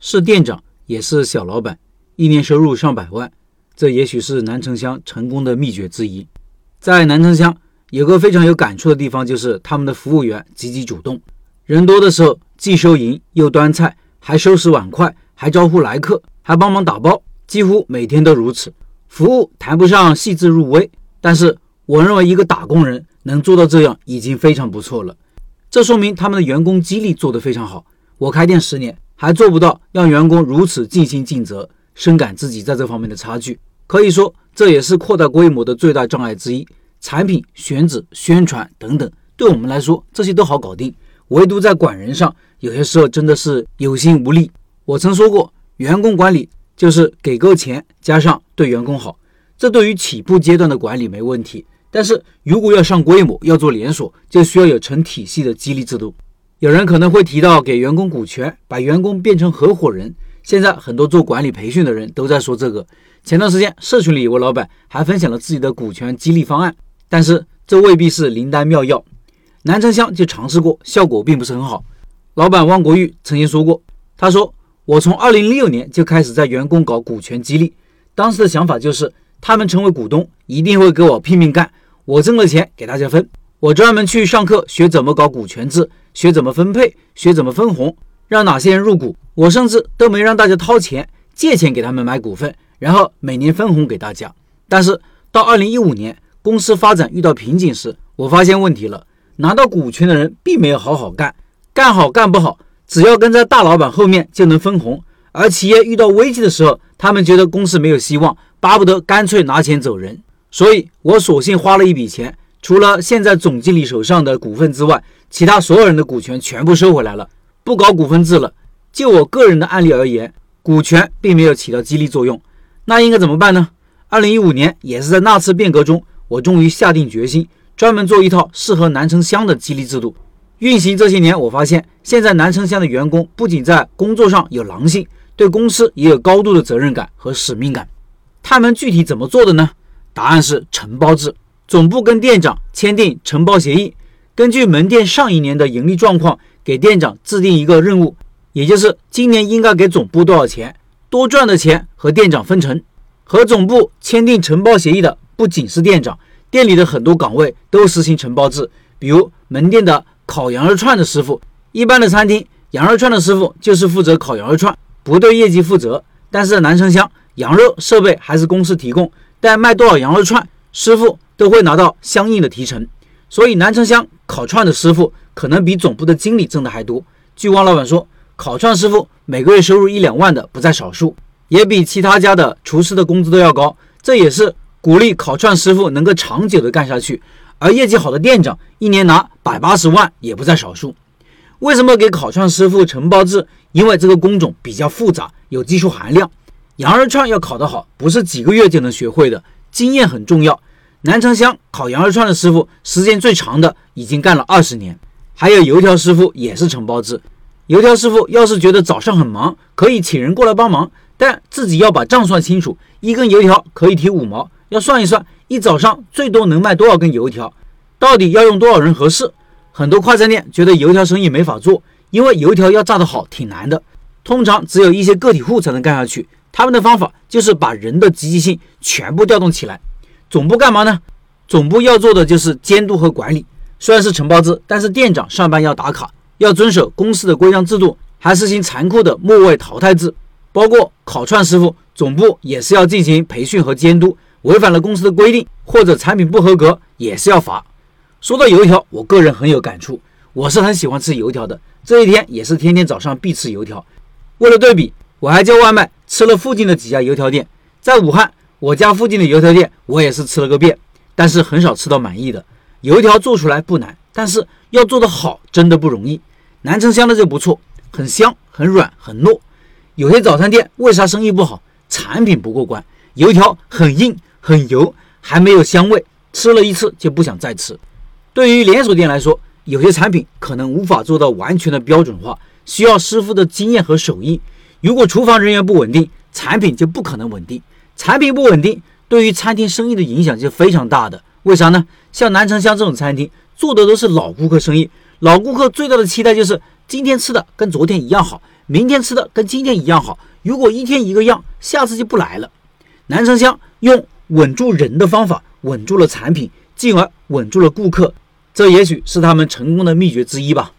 是店长，也是小老板，一年收入上百万，这也许是南城乡成功的秘诀之一。在南城乡有个非常有感触的地方，就是他们的服务员积极主动，人多的时候既收银又端菜，还收拾碗筷，还招呼来客，还帮忙打包，几乎每天都如此。服务谈不上细致入微，但是我认为一个打工人能做到这样已经非常不错了。这说明他们的员工激励做得非常好。我开店十年。还做不到让员工如此尽心尽责，深感自己在这方面的差距。可以说，这也是扩大规模的最大障碍之一。产品选址、宣传等等，对我们来说这些都好搞定，唯独在管人上，有些时候真的是有心无力。我曾说过，员工管理就是给够钱，加上对员工好。这对于起步阶段的管理没问题，但是如果要上规模，要做连锁，就需要有成体系的激励制度。有人可能会提到给员工股权，把员工变成合伙人。现在很多做管理培训的人都在说这个。前段时间社群里有位老板还分享了自己的股权激励方案，但是这未必是灵丹妙药。南城乡就尝试过，效果并不是很好。老板汪国玉曾经说过，他说我从二零零六年就开始在员工搞股权激励，当时的想法就是他们成为股东一定会给我拼命干，我挣了钱给大家分。我专门去上课学怎么搞股权制。学怎么分配，学怎么分红，让哪些人入股。我甚至都没让大家掏钱，借钱给他们买股份，然后每年分红给大家。但是到二零一五年，公司发展遇到瓶颈时，我发现问题了。拿到股权的人并没有好好干，干好干不好，只要跟在大老板后面就能分红。而企业遇到危机的时候，他们觉得公司没有希望，巴不得干脆拿钱走人。所以我索性花了一笔钱。除了现在总经理手上的股份之外，其他所有人的股权全部收回来了，不搞股份制了。就我个人的案例而言，股权并没有起到激励作用，那应该怎么办呢？二零一五年也是在那次变革中，我终于下定决心，专门做一套适合南城乡的激励制度。运行这些年，我发现现在南城乡的员工不仅在工作上有狼性，对公司也有高度的责任感和使命感。他们具体怎么做的呢？答案是承包制。总部跟店长签订承包协议，根据门店上一年的盈利状况，给店长制定一个任务，也就是今年应该给总部多少钱，多赚的钱和店长分成。和总部签订承包协议的不仅是店长，店里的很多岗位都实行承包制，比如门店的烤羊肉串的师傅，一般的餐厅羊肉串的师傅就是负责烤羊肉串，不对业绩负责。但是南城乡，羊肉设备还是公司提供，但卖多少羊肉串，师傅。都会拿到相应的提成，所以南城乡烤串的师傅可能比总部的经理挣的还多。据汪老板说，烤串师傅每个月收入一两万的不在少数，也比其他家的厨师的工资都要高。这也是鼓励烤串师傅能够长久的干下去。而业绩好的店长一年拿百八十万也不在少数。为什么给烤串师傅承包制？因为这个工种比较复杂，有技术含量。羊肉串要烤得好，不是几个月就能学会的，经验很重要。南城乡烤羊肉串的师傅，时间最长的已经干了二十年。还有油条师傅也是承包制。油条师傅要是觉得早上很忙，可以请人过来帮忙，但自己要把账算清楚。一根油条可以提五毛，要算一算，一早上最多能卖多少根油条，到底要用多少人合适？很多快餐店觉得油条生意没法做，因为油条要炸得好挺难的，通常只有一些个体户才能干下去。他们的方法就是把人的积极性全部调动起来。总部干嘛呢？总部要做的就是监督和管理。虽然是承包制，但是店长上班要打卡，要遵守公司的规章制度，还实行残酷的末位淘汰制。包括烤串师傅，总部也是要进行培训和监督，违反了公司的规定或者产品不合格，也是要罚。说到油条，我个人很有感触，我是很喜欢吃油条的。这一天也是天天早上必吃油条。为了对比，我还叫外卖吃了附近的几家油条店，在武汉。我家附近的油条店，我也是吃了个遍，但是很少吃到满意的油条。做出来不难，但是要做得好真的不容易。南城香的就不错，很香、很软、很糯。有些早餐店为啥生意不好？产品不过关，油条很硬、很油，还没有香味，吃了一次就不想再吃。对于连锁店来说，有些产品可能无法做到完全的标准化，需要师傅的经验和手艺。如果厨房人员不稳定，产品就不可能稳定。产品不稳定，对于餐厅生意的影响就非常大的。为啥呢？像南城乡这种餐厅，做的都是老顾客生意，老顾客最大的期待就是今天吃的跟昨天一样好，明天吃的跟今天一样好。如果一天一个样，下次就不来了。南城香用稳住人的方法稳住了产品，进而稳住了顾客，这也许是他们成功的秘诀之一吧。